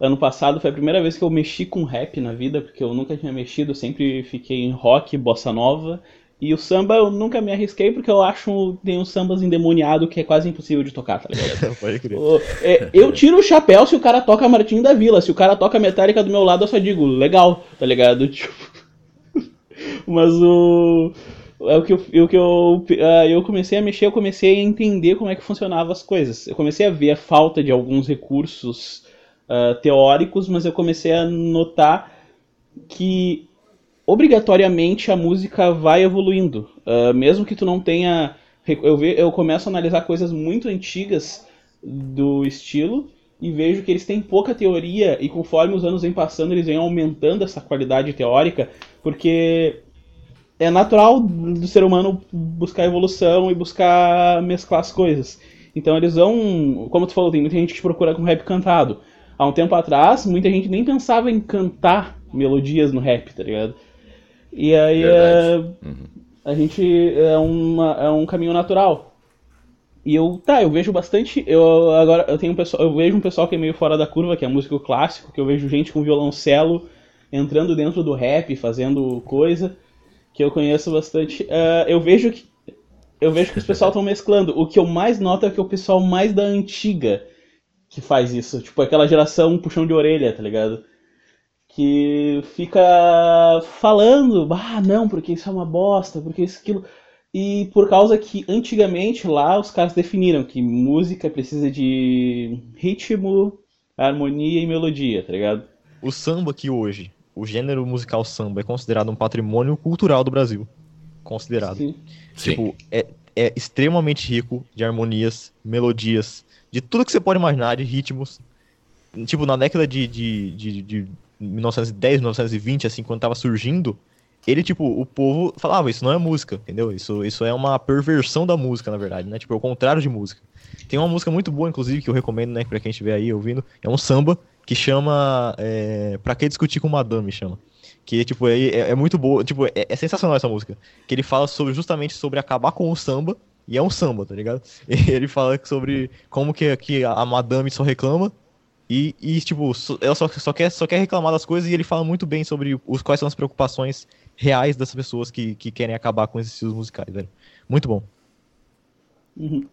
ano passado foi a primeira vez que eu mexi com rap na vida, porque eu nunca tinha mexido, sempre fiquei em rock, bossa nova e o samba eu nunca me arrisquei porque eu acho tem uns sambas endemoniado que é quase impossível de tocar, tá ligado? Pode crer. É, eu tiro o chapéu se o cara toca Martim da Vila. Se o cara toca Metallica do meu lado, eu só digo, legal, tá ligado? Tipo... Mas o. É o que, eu, o que eu, uh, eu comecei a mexer, eu comecei a entender como é que funcionavam as coisas. Eu comecei a ver a falta de alguns recursos uh, teóricos, mas eu comecei a notar que obrigatoriamente a música vai evoluindo. Uh, mesmo que tu não tenha. Eu, ve, eu começo a analisar coisas muito antigas do estilo e vejo que eles têm pouca teoria e conforme os anos vêm passando eles vêm aumentando essa qualidade teórica porque é natural do ser humano buscar evolução e buscar mesclar as coisas. Então eles vão, como tu falou, tem muita gente que procura com rap cantado. Há um tempo atrás, muita gente nem pensava em cantar melodias no rap, tá ligado? E aí é, uhum. a gente é, uma, é um caminho natural. E eu, tá, eu vejo bastante. Eu agora eu tenho um pessoal, eu vejo um pessoal que é meio fora da curva, que é músico clássico, que eu vejo gente com violoncelo entrando dentro do rap, fazendo coisa, que eu conheço bastante. Uh, eu vejo que eu vejo que os pessoal estão mesclando. O que eu mais noto é que é o pessoal mais da antiga que faz isso, tipo aquela geração puxão de orelha, tá ligado? Que fica falando, ah, não, porque isso é uma bosta, porque isso aquilo. E por causa que antigamente lá os caras definiram que música precisa de ritmo, harmonia e melodia, tá ligado? O samba que hoje, o gênero musical samba, é considerado um patrimônio cultural do Brasil. Considerado. Sim. Tipo, Sim. É, é extremamente rico de harmonias, melodias, de tudo que você pode imaginar, de ritmos. Tipo, na década de, de, de, de 1910, 1920, assim, quando tava surgindo, ele, tipo, o povo falava, isso não é música, entendeu? Isso, isso é uma perversão da música, na verdade, né? Tipo, é o contrário de música. Tem uma música muito boa, inclusive, que eu recomendo, né, pra quem estiver aí ouvindo, é um samba que chama é, Pra Que Discutir com Madame, chama. Que, tipo, é, é, muito boa, tipo, é, é, sensacional essa música. Que ele fala sobre, justamente sobre acabar com o samba, e é um samba, tá ligado? E ele fala sobre como que, que a madame só reclama e, e tipo, ela só, só, quer, só quer reclamar das coisas e ele fala muito bem sobre os, quais são as preocupações reais das pessoas que, que querem acabar com esses estilos musicais, velho. Muito bom. Uhum.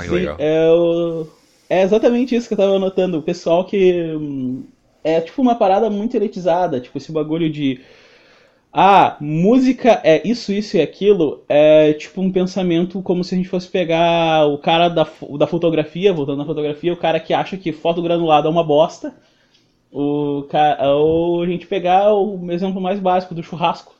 Sim, legal. É, o... é exatamente isso que eu tava notando. O pessoal que. Hum, é tipo uma parada muito elitizada, tipo esse bagulho de ah, música é isso, isso e aquilo, é tipo um pensamento como se a gente fosse pegar o cara da, da fotografia, voltando na fotografia, o cara que acha que foto granulada é uma bosta, o, ou a gente pegar o exemplo mais básico do churrasco,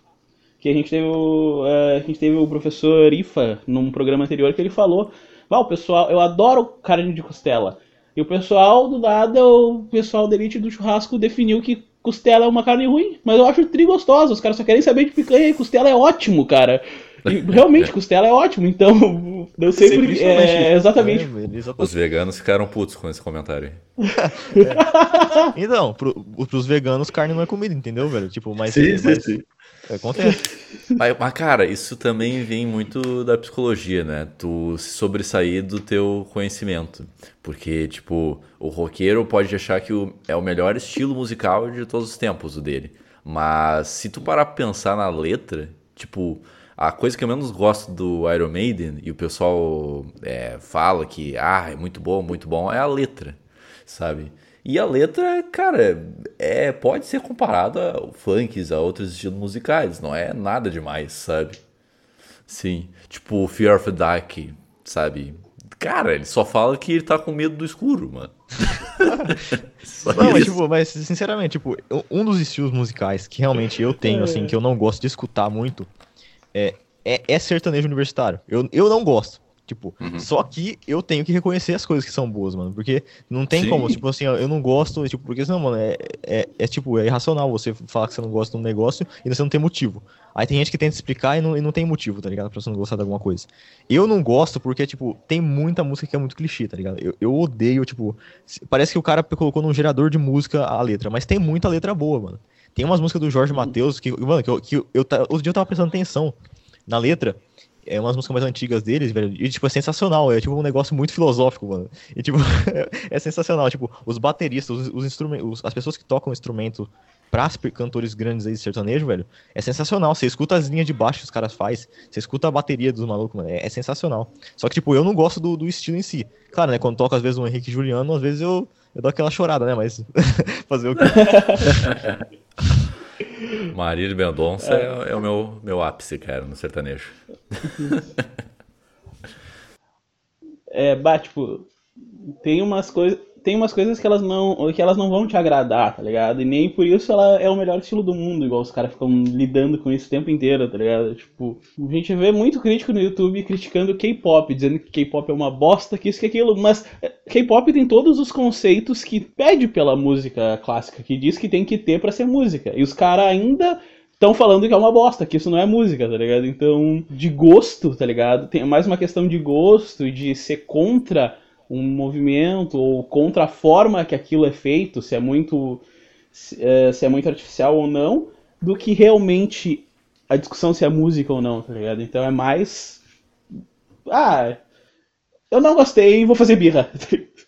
que a gente teve o, é, a gente teve o professor Ifa num programa anterior que ele falou, ah, o pessoal, eu adoro carne de costela, e o pessoal do lado, o pessoal da elite do churrasco definiu que costela é uma carne ruim, mas eu acho tri gostosa. Os caras só querem saber de picanha e costela é ótimo, cara. E, realmente, costela é ótimo, então eu sei porque. É, exatamente. É, Os veganos ficaram putos com esse comentário. é. Então, pro, pros veganos, carne não é comida, entendeu, velho? Tipo, mas. Sim, mas, sim, sim. Acontece. Mas, mas, cara, isso também vem muito da psicologia, né? Tu se sobressair do teu conhecimento. Porque, tipo, o roqueiro pode achar que o, é o melhor estilo musical de todos os tempos, o dele. Mas se tu parar pra pensar na letra, tipo, a coisa que eu menos gosto do Iron Maiden, e o pessoal é, fala que, ah, é muito bom, muito bom, é a letra, sabe? E a letra, cara, é, pode ser comparada ao funk, a outros estilos musicais, não é nada demais, sabe? Sim, tipo Fear of the Dark, sabe? Cara, ele só fala que ele tá com medo do escuro, mano. não, mas, tipo, mas, sinceramente, tipo, um dos estilos musicais que realmente eu tenho, assim, que eu não gosto de escutar muito, é, é, é sertanejo universitário. Eu, eu não gosto. Tipo, uhum. só que eu tenho que reconhecer as coisas que são boas, mano. Porque não tem Sim. como, tipo assim, eu não gosto, tipo, porque senão, mano, é, é, é, tipo, é irracional você falar que você não gosta de um negócio e você não tem motivo. Aí tem gente que tenta explicar e não, e não tem motivo, tá ligado? Pra você não gostar de alguma coisa. Eu não gosto porque, tipo, tem muita música que é muito clichê, tá ligado? Eu, eu odeio, tipo, parece que o cara colocou num gerador de música a letra, mas tem muita letra boa, mano. Tem umas músicas do Jorge Matheus que, mano, que eu, que eu, eu, outro dia eu tava prestando atenção na letra é umas músicas mais antigas deles, velho. E, tipo, é sensacional. É, tipo, um negócio muito filosófico, mano. E, tipo, é sensacional. Tipo, os bateristas, os, os instrumentos, as pessoas que tocam instrumento pra cantores grandes aí de sertanejo, velho, é sensacional. Você escuta as linhas de baixo que os caras fazem, você escuta a bateria dos malucos, mano. É, é, sensacional. Só que, tipo, eu não gosto do, do estilo em si. Claro, né? Quando toca, às vezes, um Henrique Juliano, às vezes eu, eu dou aquela chorada, né? Mas fazer o quê? Marília Mendonça é, é, o meu, meu ápice, cara, no sertanejo. é, bah, tipo, tem umas coisas tem umas coisas que elas não que elas não vão te agradar, tá ligado? E nem por isso ela é o melhor estilo do mundo, igual os caras ficam lidando com isso o tempo inteiro, tá ligado? Tipo, a gente vê muito crítico no YouTube criticando K-pop, dizendo que K-pop é uma bosta, que isso que aquilo, mas é, K-pop tem todos os conceitos que pede pela música clássica, que diz que tem que ter para ser música. E os caras ainda estão falando que é uma bosta, que isso não é música, tá ligado? Então, de gosto, tá ligado? Tem mais uma questão de gosto e de ser contra um movimento ou contra a forma que aquilo é feito, se é muito se é, se é muito artificial ou não, do que realmente a discussão se é música ou não, tá ligado? Então é mais ah, eu não gostei, vou fazer birra.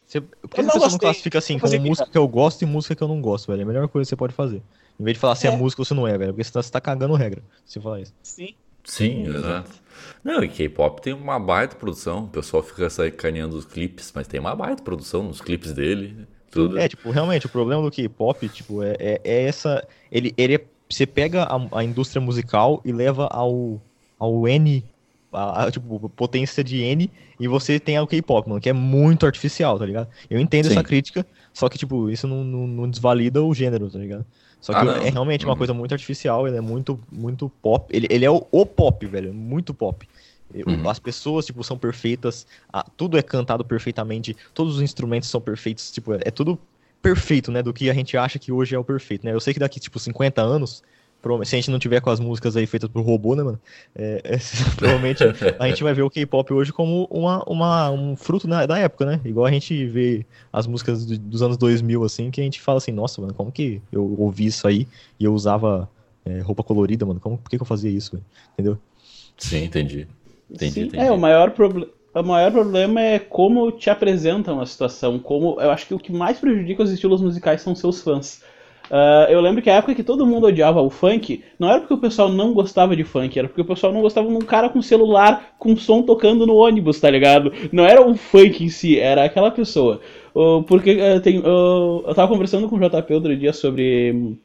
Você, por que você não classifica assim como música birra. que eu gosto e música que eu não gosto, velho? É a melhor coisa que você pode fazer. Em vez de falar se é, é música ou se não é, velho. Porque você tá, você tá cagando regra se falar isso. Sim. Sim, exato. Não, e K-pop tem uma baita produção. O pessoal fica sacaneando os clipes, mas tem uma baita produção nos clipes dele. Tudo. É, tipo, realmente, o problema do K-pop, tipo, é, é, é, essa. Ele, ele é, Você pega a, a, indústria musical e leva ao, ao N. A, a, tipo, potência de N e você tem o K-pop, mano, que é muito artificial, tá ligado? Eu entendo Sim. essa crítica, só que, tipo, isso não, não, não desvalida o gênero, tá ligado? Só que ah, é realmente uma uhum. coisa muito artificial, ele é muito, muito pop. Ele, ele é o, o pop, velho, muito pop. Uhum. As pessoas, tipo, são perfeitas, a, tudo é cantado perfeitamente, todos os instrumentos são perfeitos, tipo, é, é, tudo perfeito, né, do que a gente acha que hoje é o perfeito, né? Eu sei que daqui, tipo, 50 anos, se a gente não tiver com as músicas aí feitas por robô, né, mano? É, é, provavelmente a gente vai ver o K-pop hoje como uma, uma, um fruto na, da época, né? Igual a gente vê as músicas do, dos anos 2000, assim, que a gente fala assim, nossa, mano, como que eu ouvi isso aí e eu usava é, roupa colorida, mano? Como, por que, que eu fazia isso, véio? entendeu? Sim, entendi. Entendi, Sim, entendi. É, o maior problema. O maior problema é como te apresentam a situação, como eu acho que o que mais prejudica os estilos musicais são seus fãs. Uh, eu lembro que a época que todo mundo odiava o funk, não era porque o pessoal não gostava de funk, era porque o pessoal não gostava de um cara com celular com som tocando no ônibus, tá ligado? Não era o funk em si, era aquela pessoa. Uh, porque uh, tem, eu tava conversando com o JP outro dia sobre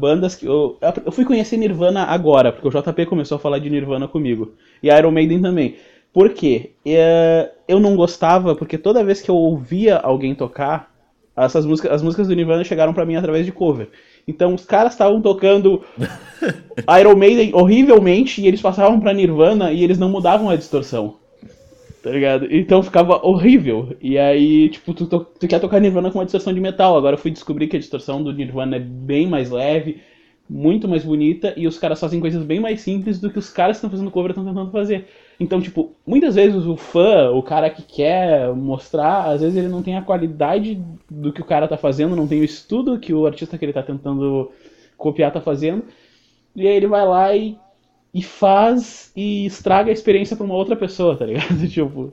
bandas que. Eu, eu fui conhecer Nirvana agora, porque o JP começou a falar de Nirvana comigo. E Iron Maiden também. Por quê? eu não gostava, porque toda vez que eu ouvia alguém tocar, essas músicas, as músicas do Nirvana chegaram para mim através de cover. Então os caras estavam tocando Iron Maiden horrivelmente e eles passavam pra Nirvana e eles não mudavam a distorção. Tá ligado? Então ficava horrível. E aí, tipo, tu, tu, tu quer tocar Nirvana com uma distorção de metal. Agora eu fui descobrir que a distorção do Nirvana é bem mais leve, muito mais bonita, e os caras fazem coisas bem mais simples do que os caras que estão fazendo cover estão tentando fazer. Então, tipo, muitas vezes o fã, o cara que quer mostrar, às vezes ele não tem a qualidade do que o cara tá fazendo, não tem o estudo que o artista que ele tá tentando copiar tá fazendo. E aí ele vai lá e, e faz e estraga a experiência pra uma outra pessoa, tá ligado? tipo.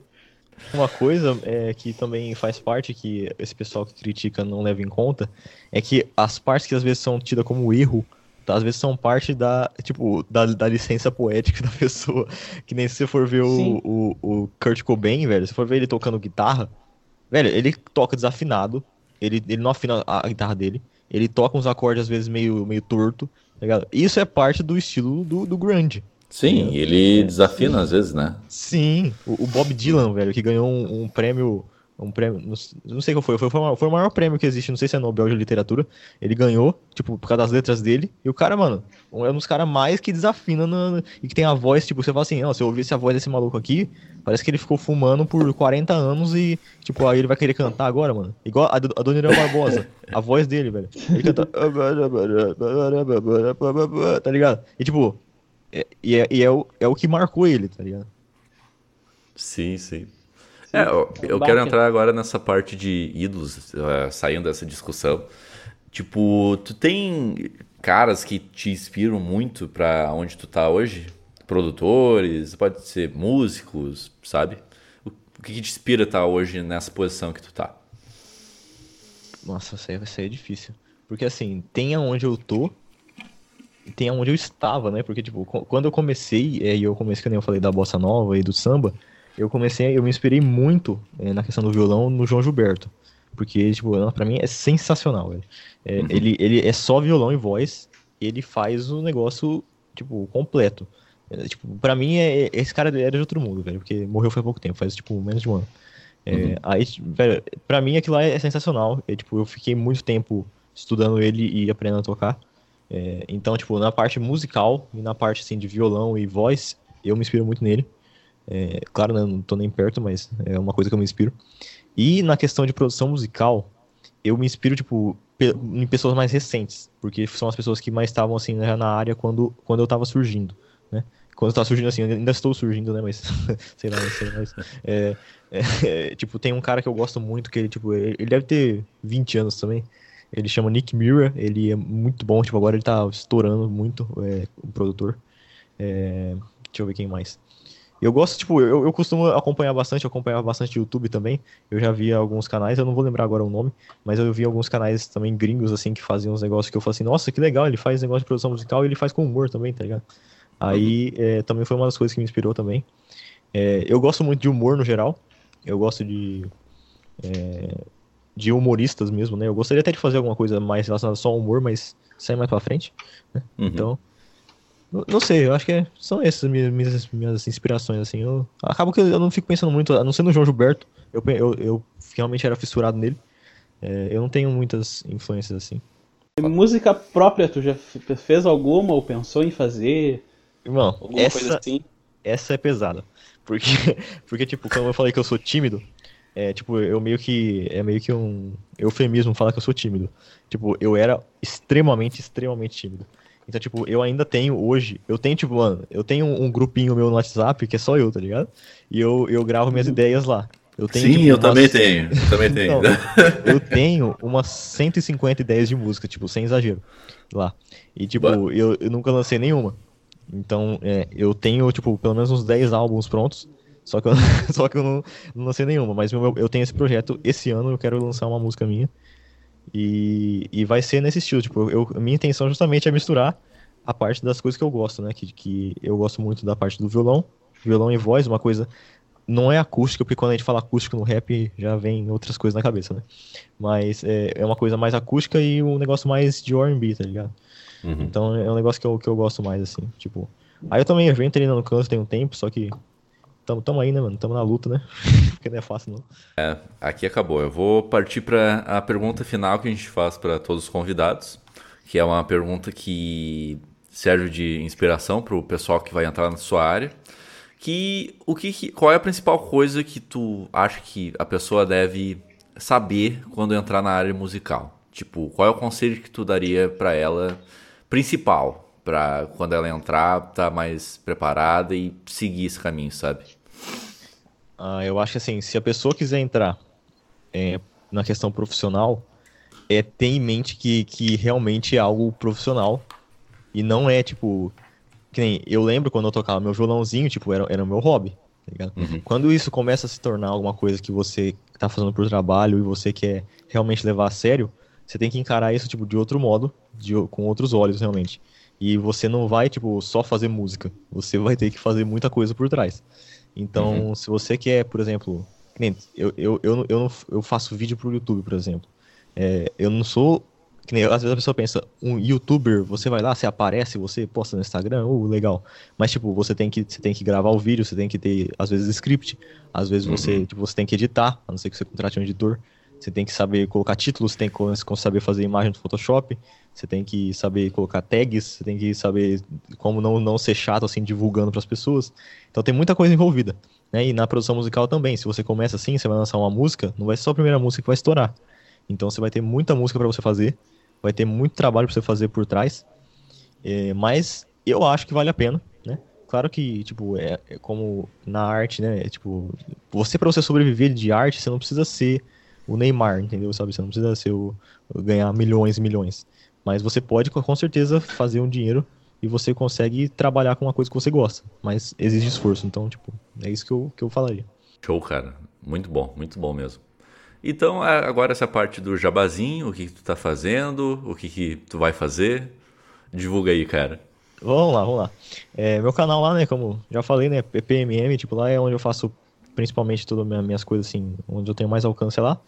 Uma coisa é que também faz parte que esse pessoal que critica não leva em conta é que as partes que às vezes são tidas como erro às vezes são parte da, tipo, da, da licença poética da pessoa. Que nem se você for ver o, o, o, Kurt Cobain, velho, se for ver ele tocando guitarra, velho, ele toca desafinado, ele, ele não afina a, guitarra dele, ele toca uns acordes às vezes meio, meio torto, tá ligado? Isso é parte do estilo do, do grunge. Sim, ele desafina às vezes, né? Sim, o, o, Bob Dylan, velho, que ganhou um, um prêmio um prêmio, não, sei qual foi, foi, foi, o- maior prêmio que existe, não sei se é Nobel de Literatura. Ele ganhou, tipo, por causa das letras dele. E o cara, mano, é um dos caras mais que desafina na- e que tem a voz, tipo, você fala assim, ó, se eu ouvisse a voz desse maluco aqui, parece que ele ficou fumando por 40 anos e, tipo, aí ele vai querer cantar agora, mano. Igual a, a Dona Irã Barbosa, a voz dele, velho. Ele canta. Tá ligado? E, tipo, é, e, é, e é, o, é o que marcou ele, tá ligado? Sim, sim. É, eu, eu Baque. quero entrar agora nessa parte de ídolos, eh, saindo dessa discussão. Tipo, tu tem caras que te inspiram muito pra onde tu tá hoje? Produtores, pode ser músicos, sabe? O, o que, que te inspira tá hoje nessa posição que tu tá? Nossa, isso aí vai ser difícil. Porque assim, tem aonde eu tô e tem aonde eu estava, né? Porque, tipo, quando eu comecei, é, e eu comecei, que nem eu falei da bossa nova e do samba, eu comecei, eu me inspirei muito é, na questão do violão no João Gilberto. Porque, tipo, pra mim é sensacional, velho. É, ele, ele é só violão e voz, e ele faz o negócio, tipo, completo. É, tipo, pra mim, é, é- esse cara era de outro mundo, velho, porque morreu faz pouco tempo, faz, tipo, menos de um ano. É, Aí, velho, pra mim aquilo lá é sensacional. É, tipo, eu fiquei muito tempo estudando ele e aprendendo a tocar. É, então, tipo, na parte musical e na parte, assim, de violão e voz, eu me inspiro muito nele. É, claro, né, não tô nem perto, mas é uma coisa que eu me inspiro. E na questão de produção musical, eu me inspiro, tipo, em pessoas mais recentes, porque são as pessoas que mais estavam, assim, né, na área quando, quando eu tava surgindo, né? Quando eu tava surgindo, assim, ainda estou surgindo, né, mas, sei lá, mas, é, é, tipo, tem um cara que eu gosto muito, que ele, tipo, ele deve ter 20 anos também, ele chama Nick Mira, ele é muito bom, tipo, agora ele tá estourando muito, é, o produtor. É, deixa eu ver quem mais. Eu gosto, tipo, eu, eu costumo acompanhar bastante, eu acompanhava bastante YouTube também. Eu já vi alguns canais, eu não vou lembrar agora o nome, mas eu vi alguns canais também gringos, assim, que faziam uns negócios que eu falei assim, nossa, que legal, ele faz negócio de produção musical e ele faz com humor também, tá ligado? Aí é, também foi uma das coisas que me inspirou também. É, eu gosto muito de humor no geral, eu gosto de. é, de humoristas mesmo, né? Eu gostaria até de fazer alguma coisa mais relacionada só ao humor, mas sai mais pra frente. Uhum. Então, não, não sei, eu acho que é- são essas minhas, minhas, minhas inspirações, assim. Eu acabo que eu não fico pensando muito, a não ser no João Gilberto, eu, eu, eu realmente era fissurado nele. É, eu não tenho muitas influências assim. Música própria, tu já fez alguma ou pensou em fazer? Irmão, Alguma coisa essa, assim. essa é pesada. Porque, porque, tipo, quando eu falei que eu sou tímido, é tipo, eu meio que. É meio que um eufemismo falar que eu sou tímido. Tipo, eu era extremamente, extremamente tímido. Então, tipo, eu ainda tenho hoje, eu tenho, tipo, mano, eu tenho um grupinho meu no WhatsApp que é só eu, tá ligado? E eu, eu gravo minhas ideias lá. Eu tenho, Sim, tipo, eu umas- também tenho. Eu também tenho. Eu tenho umas 150 ideias de música, tipo, sem exagero, lá. E, tipo, eu, eu nunca lancei nenhuma. Então, é, eu tenho, tipo, pelo menos uns 10 álbuns prontos, só que eu, só que eu não, não lancei nenhuma. Mas eu, eu tenho esse projeto, esse ano eu quero lançar uma música minha. E, e vai ser nesse estilo, tipo, eu, minha intenção justamente é misturar a parte das coisas que eu gosto, né? Que, que eu gosto muito da parte do violão, violão e voz, uma coisa não é acústica, porque quando a gente fala acústico no rap já vem outras coisas na cabeça, né? Mas é, é uma coisa mais acústica e um negócio mais de R&B, tá ligado? Uhum. Então é um negócio que eu, que eu gosto mais, assim, tipo... Aí eu também eu venho treinando canto tem um tempo, só que tamo, tamo aí, né, mano? Tamo na luta, né? porque não é fácil, não. Aqui acabou. Eu vou partir para a pergunta final que a gente faz para todos os convidados, que é uma pergunta que serve de inspiração para o pessoal que vai entrar na sua área. Que o que- qual é a principal coisa que tu acha que a pessoa deve saber quando entrar na área musical? Tipo, qual é o conselho que tu daria para ela principal para quando ela entrar tá mais preparada e seguir esse caminho, sabe? Ah, eu acho que assim, se a pessoa quiser entrar é, na questão profissional, é ter em mente que, que realmente é algo profissional e não é tipo. Que nem eu lembro quando eu tocava meu violãozinho, tipo, era, era meu hobby, tá? Uhum. Quando isso começa a se tornar alguma coisa que você tá fazendo por trabalho e você quer realmente levar a sério, você tem que encarar isso, tipo, de outro modo, de, com outros olhos, realmente. E você não vai, tipo, só fazer música. Você vai ter que fazer muita coisa por trás. Então, se você quer, por exemplo, eu, eu, eu, eu, não- eu faço vídeo pro YouTube, por exemplo. É, eu não sou que nem, às vezes a pessoa pensa, um youtuber, você vai lá, você aparece, você posta no Instagram, uh, legal. Mas, tipo, você tem que, você tem que gravar o vídeo, você tem que ter, às vezes, script. Às vezes você, uhum. tipo, você tem que editar, a não ser que você contrate um editor. Você tem que saber colocar títulos, tem que saber fazer imagem do Photoshop, você tem que saber colocar tags, você tem que saber como não, não ser chato, assim, divulgando para as pessoas. Então tem muita coisa envolvida. Né? E na produção musical também, se você começa assim, você vai lançar uma música, não vai ser só a primeira música que vai estourar. Então você vai ter muita música para você fazer, vai ter muito trabalho para você fazer por trás, é, mas eu acho que vale a pena, né? Claro que, tipo, é, é como na arte, né? É, tipo, você para você sobreviver de arte, você não precisa ser o Neymar, entendeu? Sabe? Você não precisa ser o, ganhar milhões e milhões. Mas você pode, com certeza, fazer um dinheiro e você consegue trabalhar com uma coisa que você gosta. Mas exige esforço. Então, tipo, é isso que eu, que eu falaria. Show, cara. Muito bom, muito bom mesmo. Então, agora essa parte do jabazinho, o que, que tu tá fazendo, o que, que tu vai fazer. Divulga aí, cara. Vamos lá, vamos lá. É, meu canal lá, né, como já falei, né, PPMM, tipo, lá é onde eu faço principalmente todas as minhas coisas, assim, onde eu tenho mais alcance lá.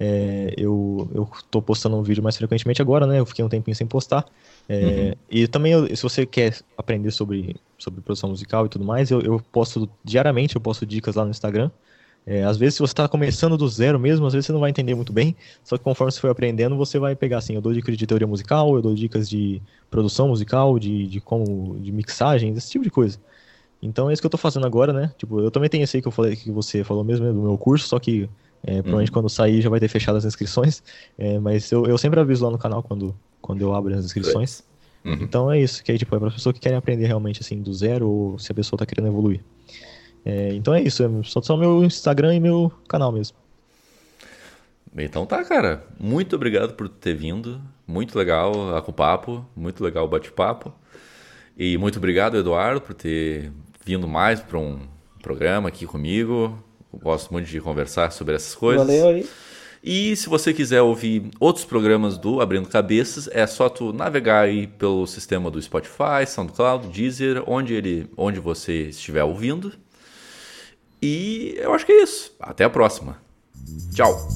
É, eu, eu tô postando um vídeo mais frequentemente agora, né, eu fiquei um tempinho sem postar. É, uhum. E também, eu, se você quer aprender sobre, sobre produção musical e tudo mais, eu, eu posto diariamente, eu posto dicas lá no Instagram. É, às vezes, se você está começando do zero mesmo, às vezes você não vai entender muito bem, só que conforme você for aprendendo, você vai pegar assim, eu dou dicas de teoria musical, eu dou dicas de produção musical, de, de como, de mixagem, esse tipo de coisa. Então é isso que eu estou fazendo agora, né? Tipo, eu também tenho esse aí que eu falei que você falou mesmo, né, do meu curso, só que é, provavelmente uhum. quando sair já vai ter fechado as inscrições, é, mas eu, eu sempre aviso lá no canal quando, quando eu abro as inscrições. Uhum. Então é isso, que aí tipo, é para pessoas que querem aprender realmente assim do zero ou se a pessoa está querendo evoluir. É, então é isso, é só meu Instagram e meu canal mesmo. Então tá, cara. Muito obrigado por ter vindo. Muito legal a com papo, muito legal o bate-papo. E muito obrigado, Eduardo, por ter vindo mais para um programa aqui comigo. Gosto muito de conversar sobre essas coisas. Valeu aí. E se você quiser ouvir outros programas do Abrindo Cabeças, é só tu navegar aí pelo sistema do Spotify, SoundCloud, Deezer, onde ele, onde você estiver ouvindo. E eu acho que é isso. Até a próxima. Tchau.